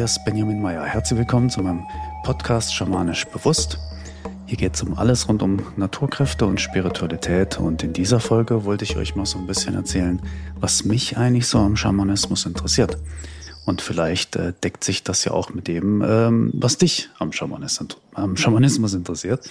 hier ist Benjamin Meyer. Herzlich willkommen zu meinem Podcast Schamanisch Bewusst. Hier geht es um alles rund um Naturkräfte und Spiritualität. Und in dieser Folge wollte ich euch mal so ein bisschen erzählen, was mich eigentlich so am Schamanismus interessiert. Und vielleicht äh, deckt sich das ja auch mit dem, ähm, was dich am, Schamanis, am Schamanismus interessiert.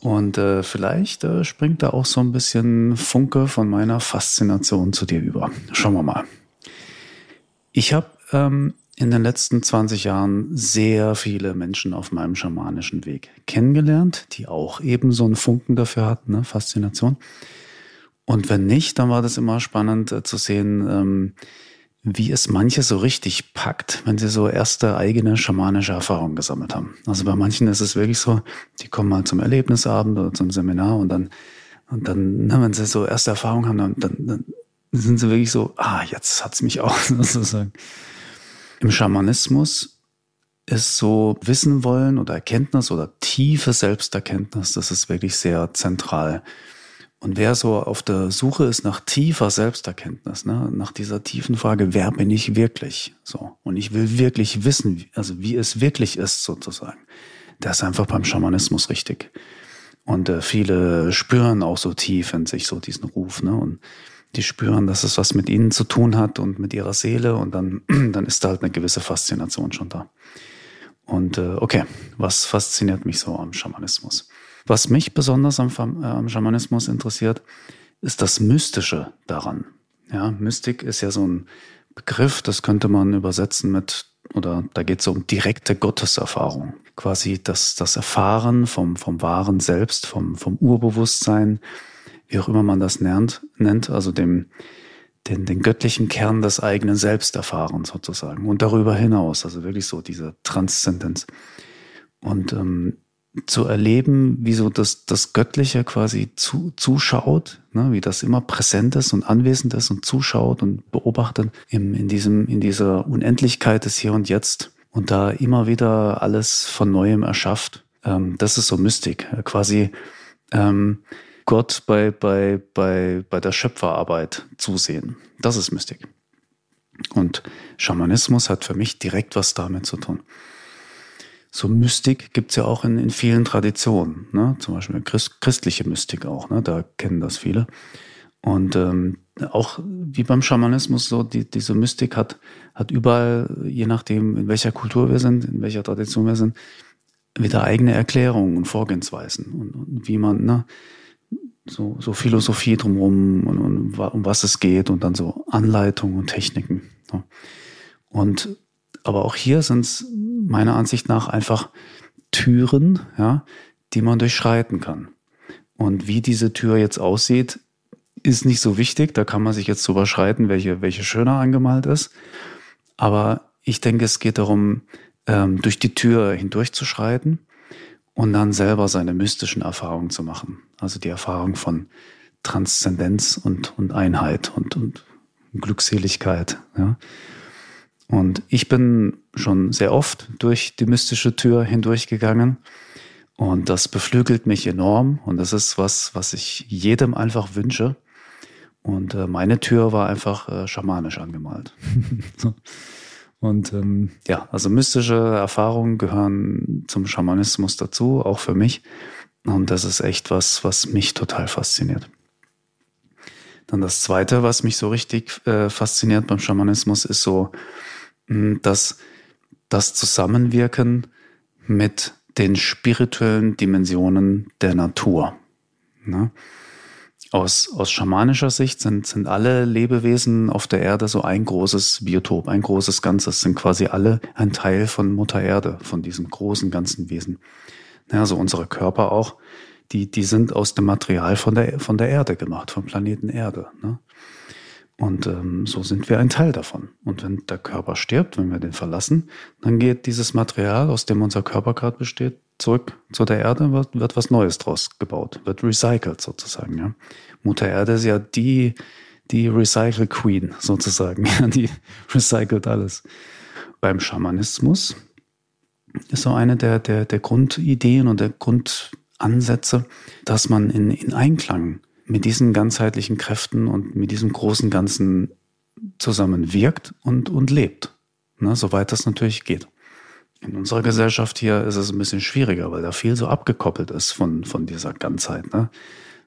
Und äh, vielleicht äh, springt da auch so ein bisschen Funke von meiner Faszination zu dir über. Schauen wir mal. Ich habe ähm, in den letzten 20 Jahren sehr viele Menschen auf meinem schamanischen Weg kennengelernt, die auch eben so einen Funken dafür hatten, ne? Faszination. Und wenn nicht, dann war das immer spannend äh, zu sehen, ähm, wie es manche so richtig packt, wenn sie so erste eigene schamanische Erfahrungen gesammelt haben. Also bei manchen ist es wirklich so, die kommen mal zum Erlebnisabend oder zum Seminar und dann, und dann, ne, wenn sie so erste Erfahrungen haben, dann, dann, dann sind sie wirklich so, ah, jetzt hat's mich auch sozusagen. Im Schamanismus ist so Wissen wollen oder Erkenntnis oder tiefe Selbsterkenntnis, das ist wirklich sehr zentral. Und wer so auf der Suche ist nach tiefer Selbsterkenntnis, ne, nach dieser tiefen Frage, wer bin ich wirklich? So. Und ich will wirklich wissen, also wie es wirklich ist, sozusagen. Der ist einfach beim Schamanismus richtig. Und äh, viele spüren auch so tief in sich so diesen Ruf, ne? Und die spüren, dass es was mit ihnen zu tun hat und mit ihrer Seele und dann, dann ist da halt eine gewisse Faszination schon da. Und äh, okay, was fasziniert mich so am Schamanismus? Was mich besonders am, äh, am Schamanismus interessiert, ist das Mystische daran. Ja, Mystik ist ja so ein Begriff, das könnte man übersetzen mit, oder da geht es um direkte Gotteserfahrung. Quasi das, das Erfahren vom, vom wahren Selbst, vom, vom Urbewusstsein, wie auch immer man das nennt, nennt also dem, den, den göttlichen Kern des eigenen Selbst erfahren sozusagen und darüber hinaus, also wirklich so diese Transzendenz. Und ähm, zu erleben, wie so das, das Göttliche quasi zu, zuschaut, ne, wie das immer präsent ist und anwesend ist und zuschaut und beobachtet im, in, diesem, in dieser Unendlichkeit des Hier und Jetzt und da immer wieder alles von Neuem erschafft. Ähm, das ist so Mystik, quasi ähm, Gott bei, bei, bei, bei der Schöpferarbeit zusehen. Das ist Mystik. Und Schamanismus hat für mich direkt was damit zu tun so Mystik gibt's ja auch in, in vielen Traditionen, ne? zum Beispiel Christ, christliche Mystik auch, ne? da kennen das viele. Und ähm, auch wie beim Schamanismus so, die, diese Mystik hat, hat überall, je nachdem, in welcher Kultur wir sind, in welcher Tradition wir sind, wieder eigene Erklärungen und Vorgehensweisen und, und wie man, ne, so, so Philosophie drumherum und, und um was es geht und dann so Anleitungen und Techniken. Ne? Und aber auch hier sind es meiner Ansicht nach einfach Türen, ja, die man durchschreiten kann. Und wie diese Tür jetzt aussieht, ist nicht so wichtig. Da kann man sich jetzt drüber schreiten, welche, welche schöner angemalt ist. Aber ich denke, es geht darum, ähm, durch die Tür hindurchzuschreiten und dann selber seine mystischen Erfahrungen zu machen. Also die Erfahrung von Transzendenz und, und Einheit und, und Glückseligkeit. Ja. Und ich bin schon sehr oft durch die mystische Tür hindurchgegangen. Und das beflügelt mich enorm. Und das ist was, was ich jedem einfach wünsche. Und äh, meine Tür war einfach äh, schamanisch angemalt. so. Und ähm, ja, also mystische Erfahrungen gehören zum Schamanismus dazu, auch für mich. Und das ist echt was, was mich total fasziniert. Dann das Zweite, was mich so richtig äh, fasziniert beim Schamanismus, ist so dass das Zusammenwirken mit den spirituellen Dimensionen der Natur. Ne? Aus, aus schamanischer Sicht sind, sind alle Lebewesen auf der Erde so ein großes Biotop, ein großes Ganzes, sind quasi alle ein Teil von Mutter Erde, von diesem großen ganzen Wesen. Ja, also unsere Körper auch, die, die sind aus dem Material von der, von der Erde gemacht, vom Planeten Erde. Ne? Und ähm, so sind wir ein Teil davon. Und wenn der Körper stirbt, wenn wir den verlassen, dann geht dieses Material, aus dem unser Körper gerade besteht, zurück zu der Erde, wird, wird was Neues draus gebaut, wird recycelt sozusagen. Ja. Mutter Erde ist ja die, die Recycle Queen sozusagen, ja, die recycelt alles. Beim Schamanismus ist so eine der, der, der Grundideen und der Grundansätze, dass man in, in Einklang mit diesen ganzheitlichen Kräften und mit diesem großen Ganzen zusammen wirkt und, und lebt, ne, soweit das natürlich geht. In unserer Gesellschaft hier ist es ein bisschen schwieriger, weil da viel so abgekoppelt ist von, von dieser Ganzheit. Ne?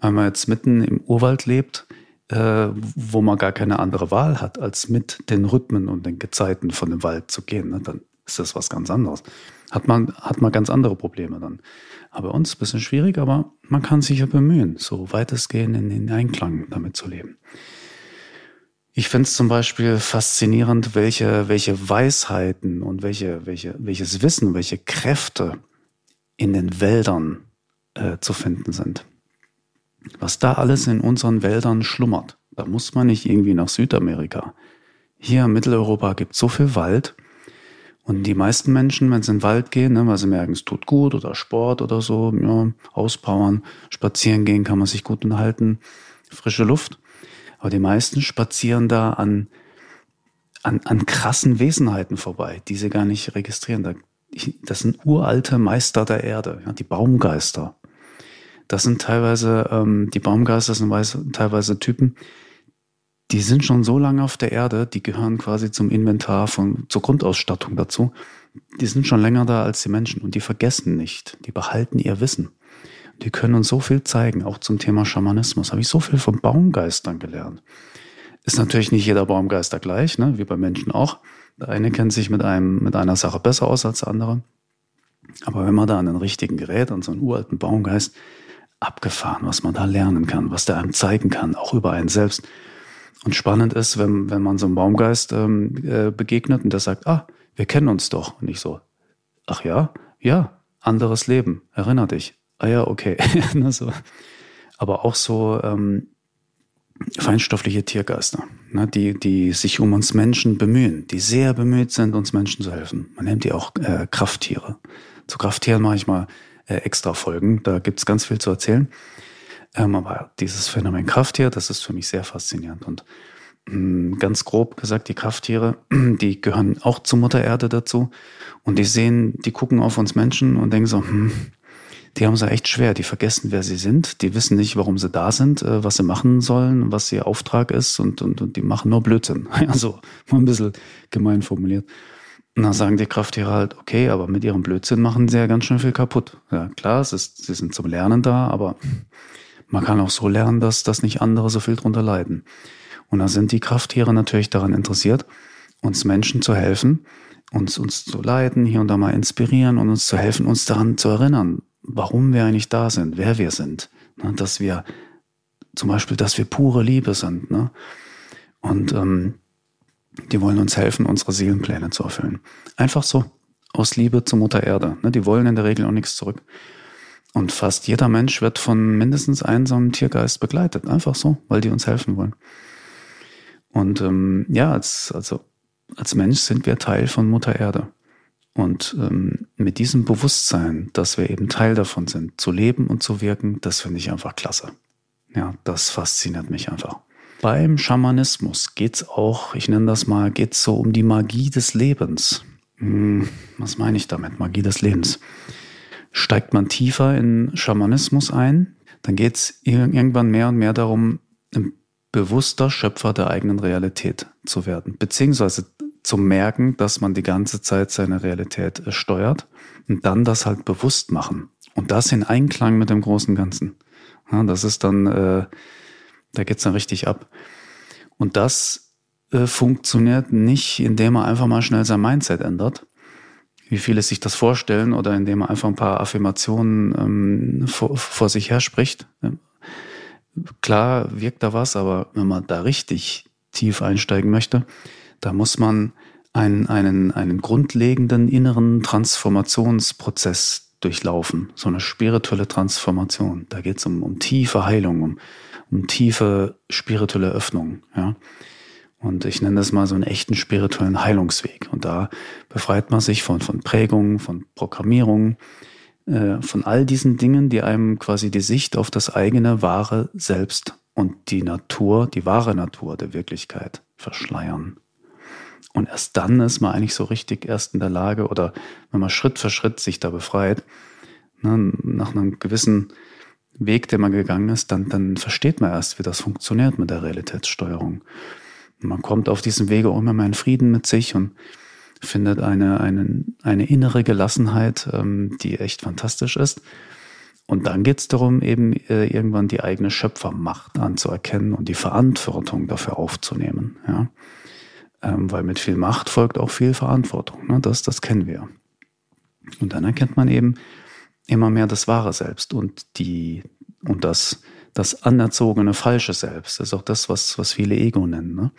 Weil man jetzt mitten im Urwald lebt, äh, wo man gar keine andere Wahl hat, als mit den Rhythmen und den Gezeiten von dem Wald zu gehen, ne? dann ist das was ganz anderes. Hat man, hat man ganz andere Probleme dann. Aber bei uns ein bisschen schwierig, aber man kann sich ja bemühen, so weitestgehend in den Einklang damit zu leben. Ich finde es zum Beispiel faszinierend, welche, welche Weisheiten und welche, welche, welches Wissen, welche Kräfte in den Wäldern äh, zu finden sind. Was da alles in unseren Wäldern schlummert, da muss man nicht irgendwie nach Südamerika. Hier in Mitteleuropa gibt es so viel Wald. Und die meisten Menschen, wenn sie in den Wald gehen, ne, weil sie merken, es tut gut oder Sport oder so, ja, auspowern, spazieren gehen, kann man sich gut unterhalten, frische Luft. Aber die meisten spazieren da an, an, an krassen Wesenheiten vorbei, die sie gar nicht registrieren. Das sind uralte Meister der Erde, ja, die Baumgeister. Das sind teilweise, ähm, die Baumgeister sind teilweise Typen, die sind schon so lange auf der Erde, die gehören quasi zum Inventar von, zur Grundausstattung dazu. Die sind schon länger da als die Menschen und die vergessen nicht. Die behalten ihr Wissen. Die können uns so viel zeigen, auch zum Thema Schamanismus. Habe ich so viel von Baumgeistern gelernt. Ist natürlich nicht jeder Baumgeister gleich, ne? wie bei Menschen auch. Der eine kennt sich mit einem, mit einer Sache besser aus als der andere. Aber wenn man da an den richtigen Gerät, an so einen uralten Baumgeist, abgefahren, was man da lernen kann, was der einem zeigen kann, auch über einen selbst. Und spannend ist, wenn, wenn man so einem Baumgeist ähm, äh, begegnet und der sagt, ah, wir kennen uns doch. Und ich so, ach ja, ja, anderes Leben, erinner dich ah ja, okay. so. Aber auch so ähm, feinstoffliche Tiergeister, ne, die, die sich um uns Menschen bemühen, die sehr bemüht sind, uns Menschen zu helfen. Man nennt die auch äh, Krafttiere. Zu Krafttieren mache ich mal äh, extra Folgen, da gibt's ganz viel zu erzählen. Ähm, aber dieses Phänomen Krafttier, das ist für mich sehr faszinierend. Und mh, mm, ganz grob gesagt, die Krafttiere, die gehören auch zur Mutter Erde dazu. Und die sehen, die gucken auf uns Menschen und denken so, hm, die haben es ja echt schwer. Die vergessen, wer sie sind. Die wissen nicht, warum sie da sind, äh, was sie machen sollen, was ihr Auftrag ist und, und, und die machen nur Blödsinn. Also mal ein bisschen gemein formuliert. Und dann sagen die Krafttiere halt, okay, aber mit ihrem Blödsinn machen sie ja ganz schön viel kaputt. Ja, klar, es ist, sie sind zum Lernen da, aber man kann auch so lernen, dass, dass nicht andere so viel drunter leiden. Und da sind die Krafttiere natürlich daran interessiert, uns Menschen zu helfen, uns, uns zu leiten, hier und da mal inspirieren und uns zu helfen, uns daran zu erinnern, warum wir eigentlich da sind, wer wir sind. Ne? Dass wir zum Beispiel, dass wir pure Liebe sind. Ne? Und ähm, die wollen uns helfen, unsere Seelenpläne zu erfüllen. Einfach so, aus Liebe zur Mutter Erde. Ne? Die wollen in der Regel auch nichts zurück. Und fast jeder Mensch wird von mindestens einem so einem Tiergeist begleitet. Einfach so, weil die uns helfen wollen. Und ähm, ja, als, also, als Mensch sind wir Teil von Mutter Erde. Und ähm, mit diesem Bewusstsein, dass wir eben Teil davon sind, zu leben und zu wirken, das finde ich einfach klasse. Ja, das fasziniert mich einfach. Beim Schamanismus geht's auch, ich nenne das mal, geht's so um die Magie des Lebens. Hm, was meine ich damit? Magie des Lebens. Steigt man tiefer in Schamanismus ein, dann geht's irgendwann mehr und mehr darum, ein bewusster Schöpfer der eigenen Realität zu werden, beziehungsweise zu merken, dass man die ganze Zeit seine Realität äh, steuert und dann das halt bewusst machen und das in Einklang mit dem großen Ganzen. Ja, das ist dann, äh, da geht's dann richtig ab. Und das äh, funktioniert nicht, indem man einfach mal schnell sein Mindset ändert, wie viele sich das vorstellen, oder indem man einfach ein paar Affirmationen ähm, vor, vor sich her spricht. Klar wirkt da was, aber wenn man da richtig tief einsteigen möchte, da muss man einen, einen, einen grundlegenden inneren Transformationsprozess durchlaufen, so eine spirituelle Transformation. Da geht es um, um tiefe Heilung, um, um tiefe spirituelle Öffnung. Ja? Und ich nenne das mal so einen echten spirituellen Heilungsweg. Und da befreit man sich von, von Prägungen, von Programmierungen, äh, von all diesen Dingen, die einem quasi die Sicht auf das eigene wahre Selbst und die Natur, die wahre Natur der Wirklichkeit verschleiern. Und erst dann ist man eigentlich so richtig erst in der Lage oder wenn man Schritt für Schritt sich da befreit, ne, nach einem gewissen Weg, den man gegangen ist, dann, dann versteht man erst, wie das funktioniert mit der Realitätssteuerung. Und man kommt auf diesem Wege auch immer mehr in Frieden mit sich und findet eine, eine, eine innere Gelassenheit, ähm, die echt fantastisch ist. Und dann geht es darum, eben äh, irgendwann die eigene Schöpfermacht anzuerkennen und die Verantwortung dafür aufzunehmen. Ja? Ähm, weil mit viel Macht folgt auch viel Verantwortung. Ne? Das, das kennen wir. Und dann erkennt man eben immer mehr das wahre Selbst und die und das, das anerzogene falsche Selbst. Das ist auch das, was, was viele Ego nennen. Ne?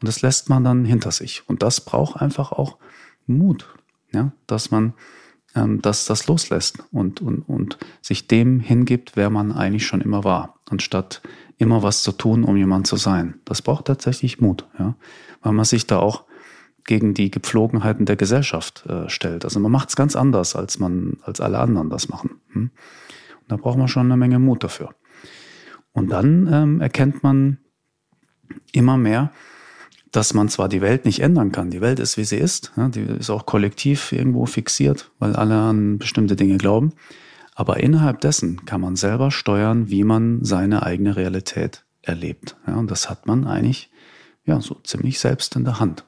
Und das lässt man dann hinter sich. Und das braucht einfach auch Mut, ja, dass man ähm, dass das loslässt und, und, und sich dem hingibt, wer man eigentlich schon immer war, anstatt immer was zu tun, um jemand zu sein. Das braucht tatsächlich Mut, ja, weil man sich da auch gegen die Gepflogenheiten der Gesellschaft äh, stellt. Also man macht es ganz anders, als man, als alle anderen das machen. Hm? Und da braucht man schon eine Menge Mut dafür. Und dann ähm, erkennt man immer mehr, dass man zwar die Welt nicht ändern kann, die Welt ist, wie sie ist, ja, die ist auch kollektiv irgendwo fixiert, weil alle an bestimmte Dinge glauben, aber innerhalb dessen kann man selber steuern, wie man seine eigene Realität erlebt. Ja, und das hat man eigentlich ja so ziemlich selbst in der Hand.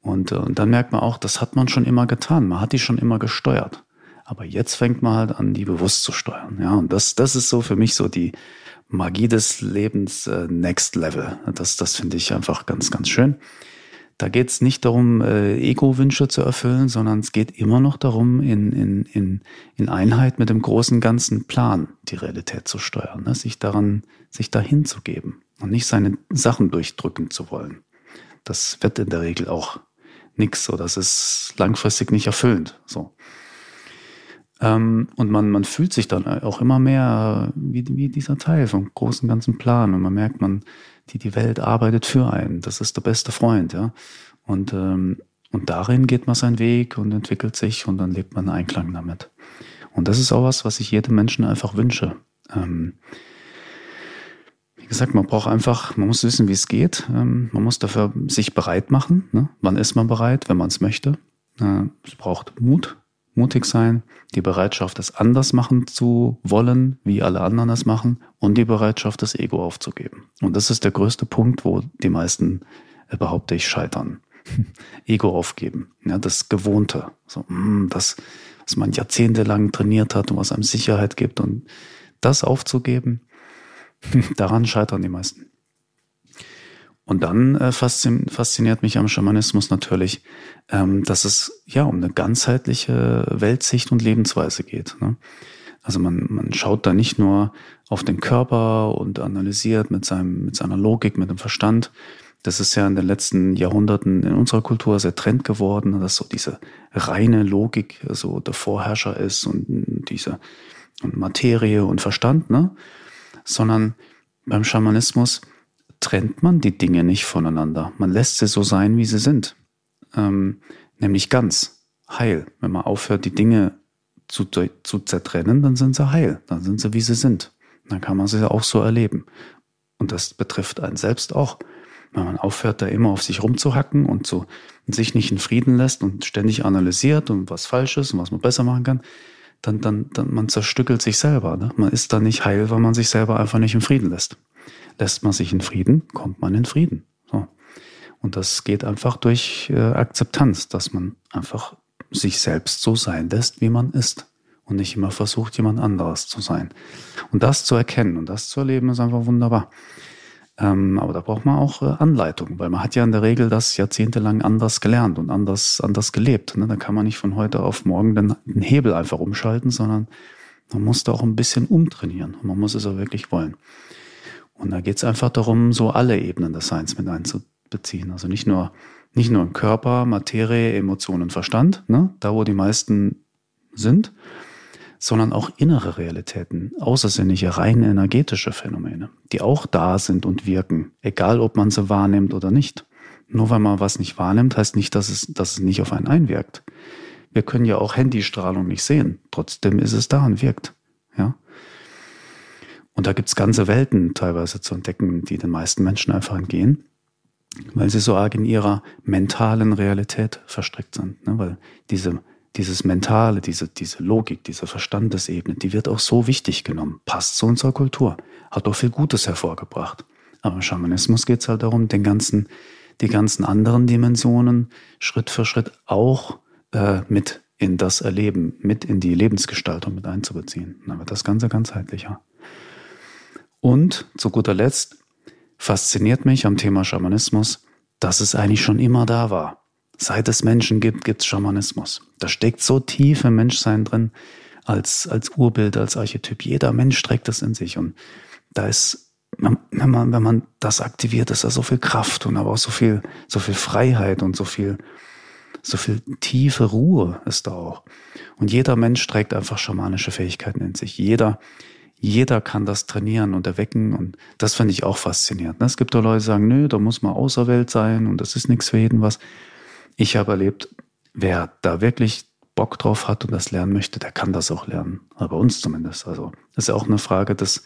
Und, äh, und dann merkt man auch, das hat man schon immer getan, man hat die schon immer gesteuert. Aber jetzt fängt man halt an, die bewusst zu steuern. Ja, und das, das ist so für mich so die, Magie des Lebens äh, Next Level. Das, das finde ich einfach ganz, ganz schön. Da geht es nicht darum, äh, Ego-Wünsche zu erfüllen, sondern es geht immer noch darum, in, in, in, in Einheit mit dem großen ganzen Plan die Realität zu steuern, ne? sich daran, sich dahin zu geben und nicht seine Sachen durchdrücken zu wollen. Das wird in der Regel auch nix oder das ist langfristig nicht erfüllend. So. Ähm, und man, man fühlt sich dann auch immer mehr wie, wie dieser Teil vom großen ganzen Plan. Und man merkt, man, die, die Welt arbeitet für einen. Das ist der beste Freund, ja. Und, ähm, und darin geht man seinen Weg und entwickelt sich und dann lebt man in Einklang damit. Und das ist auch was, was ich jedem Menschen einfach wünsche. Ähm, wie gesagt, man braucht einfach, man muss wissen, wie es geht. Ähm, man muss dafür sich bereit machen. Ne? Wann ist man bereit, wenn man es möchte? Äh, es braucht Mut, mutig sein, die Bereitschaft, es anders machen zu wollen, wie alle anderen es machen, und die Bereitschaft, das Ego aufzugeben. Und das ist der größte Punkt, wo die meisten, äh, behaupte ich, scheitern. Ego aufgeben, ja, das Gewohnte, so, mm, das, was man jahrzehntelang trainiert hat und was einem Sicherheit gibt und das aufzugeben, daran scheitern die meisten. Und dann äh, fasziniert mich am Schamanismus natürlich, ähm, dass es ja um eine ganzheitliche Weltsicht und Lebensweise geht. Ne? Also man, man schaut da nicht nur auf den Körper und analysiert mit, seinem, mit seiner Logik, mit dem Verstand. Das ist ja in den letzten Jahrhunderten in unserer Kultur sehr trend geworden, dass so diese reine Logik so der Vorherrscher ist und diese und Materie und Verstand, ne? Sondern beim Schamanismus trennt man die Dinge nicht voneinander. Man lässt sie so sein, wie sie sind. Ähm, nämlich ganz heil. Wenn man aufhört, die Dinge zu, zu zertrennen, dann sind sie heil. Dann sind sie, wie sie sind. Dann kann man sie auch so erleben. Und das betrifft einen selbst auch. Wenn man aufhört, da immer auf sich rumzuhacken und so sich nicht in Frieden lässt und ständig analysiert und was falsch ist und was man besser machen kann, dann, dann, dann man zerstückelt sich selber. Ne? Man ist dann nicht heil, weil man sich selber einfach nicht in Frieden lässt. Lässt man sich in Frieden, kommt man in Frieden. So. Und das geht einfach durch äh, Akzeptanz, dass man einfach sich selbst so sein lässt, wie man ist. Und nicht immer versucht, jemand anderes zu sein. Und das zu erkennen und das zu erleben, ist einfach wunderbar. Ähm, aber da braucht man auch äh, Anleitung, weil man hat ja in der Regel das jahrzehntelang anders gelernt und anders, anders gelebt. Ne? Da kann man nicht von heute auf morgen den, den Hebel einfach umschalten, sondern man muss da auch ein bisschen umtrainieren. Und man muss es auch wirklich wollen. Und da geht es einfach darum, so alle Ebenen des Seins mit einzubeziehen. Also nicht nur, nicht nur Körper, Materie, Emotionen Verstand, ne? da wo die meisten sind, sondern auch innere Realitäten, außersinnliche, rein energetische Phänomene, die auch da sind und wirken, egal ob man sie wahrnimmt oder nicht. Nur weil man was nicht wahrnimmt, heißt nicht, dass es, dass es nicht auf einen einwirkt. Wir können ja auch Handystrahlung nicht sehen, trotzdem ist es da und wirkt. Ja? Und da gibt's ganze Welten teilweise zu entdecken, die den meisten Menschen einfach entgehen, weil sie so arg in ihrer mentalen Realität verstrickt sind. Ne? Weil diese, dieses Mentale, diese, diese Logik, diese Verstandesebene, die wird auch so wichtig genommen, passt zu unserer Kultur, hat auch viel Gutes hervorgebracht. Aber im Schamanismus geht's halt darum, den ganzen, die ganzen anderen Dimensionen Schritt für Schritt auch äh, mit in das Erleben, mit in die Lebensgestaltung mit einzubeziehen. Dann wird das Ganze ganzheitlicher. Und zu guter Letzt fasziniert mich am Thema Schamanismus, dass es eigentlich schon immer da war. Seit es Menschen gibt, gibt es Schamanismus. Da steckt so tief im Menschsein drin, als, als Urbild, als Archetyp. Jeder Mensch trägt das in sich. Und da ist, wenn man, wenn man das aktiviert, ist da so viel Kraft und aber auch so viel, so viel Freiheit und so viel, so viel tiefe Ruhe ist da auch. Und jeder Mensch trägt einfach schamanische Fähigkeiten in sich. Jeder, jeder kann das trainieren und erwecken und das finde ich auch faszinierend. Es gibt da Leute, die sagen, nö, da muss man außerwelt sein und das ist nichts für jeden was. Ich habe erlebt, wer da wirklich Bock drauf hat und das lernen möchte, der kann das auch lernen. Aber bei uns zumindest. Also das ist ja auch eine Frage des,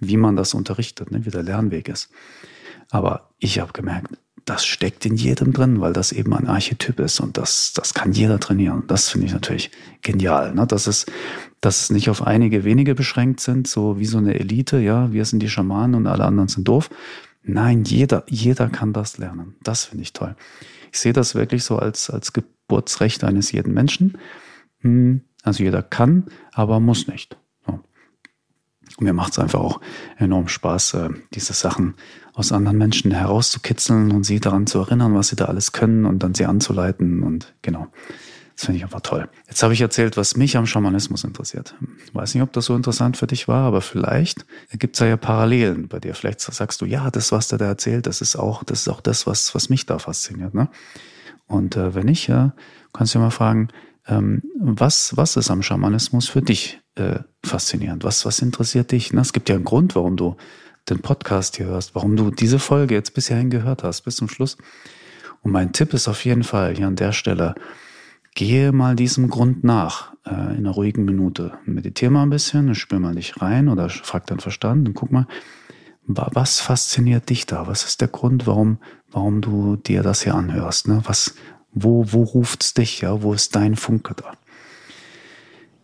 wie man das unterrichtet, ne? wie der Lernweg ist. Aber ich habe gemerkt, das steckt in jedem drin, weil das eben ein Archetyp ist und das, das kann jeder trainieren. Das finde ich natürlich genial, ne? dass, es, dass es nicht auf einige wenige beschränkt sind, so wie so eine Elite, ja, wir sind die Schamanen und alle anderen sind doof. Nein, jeder, jeder kann das lernen. Das finde ich toll. Ich sehe das wirklich so als, als Geburtsrecht eines jeden Menschen. Hm, also jeder kann, aber muss nicht. Mir macht es einfach auch enorm Spaß, äh, diese Sachen aus anderen Menschen herauszukitzeln und sie daran zu erinnern, was sie da alles können und dann sie anzuleiten. Und genau, das finde ich einfach toll. Jetzt habe ich erzählt, was mich am Schamanismus interessiert. Ich weiß nicht, ob das so interessant für dich war, aber vielleicht gibt es ja, ja Parallelen bei dir. Vielleicht sagst du, ja, das, was der da erzählt, das ist auch, das ist auch das, was, was mich da fasziniert. Ne? Und äh, wenn nicht, ja, kannst du mal fragen, ähm, was, was ist am Schamanismus für dich äh, faszinierend? Was, was interessiert dich? Na, es gibt ja einen Grund, warum du den Podcast hier hörst, warum du diese Folge jetzt bisher hingehört hast, bis zum Schluss. Und mein Tipp ist auf jeden Fall hier an der Stelle, gehe mal diesem Grund nach äh, in einer ruhigen Minute. Meditiere mal ein bisschen, spür mal dich rein oder frag deinen Verstand und guck mal, was fasziniert dich da? Was ist der Grund, warum, warum du dir das hier anhörst? Ne? Was, wo, wo ruft's dich? Ja, wo ist dein Funke da?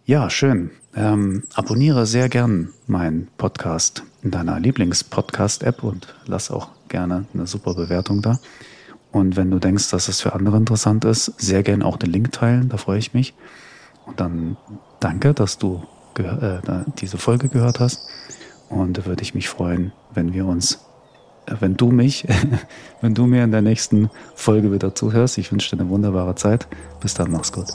Ja, schön. Ähm, abonniere sehr gern meinen Podcast in deiner Lieblings-Podcast-App und lass auch gerne eine super Bewertung da. Und wenn du denkst, dass es für andere interessant ist, sehr gern auch den Link teilen, da freue ich mich. Und dann danke, dass du äh, diese Folge gehört hast. Und da würde ich mich freuen, wenn wir uns, äh, wenn du mich, wenn du mir in der nächsten Folge wieder zuhörst. Ich wünsche dir eine wunderbare Zeit. Bis dann, mach's gut.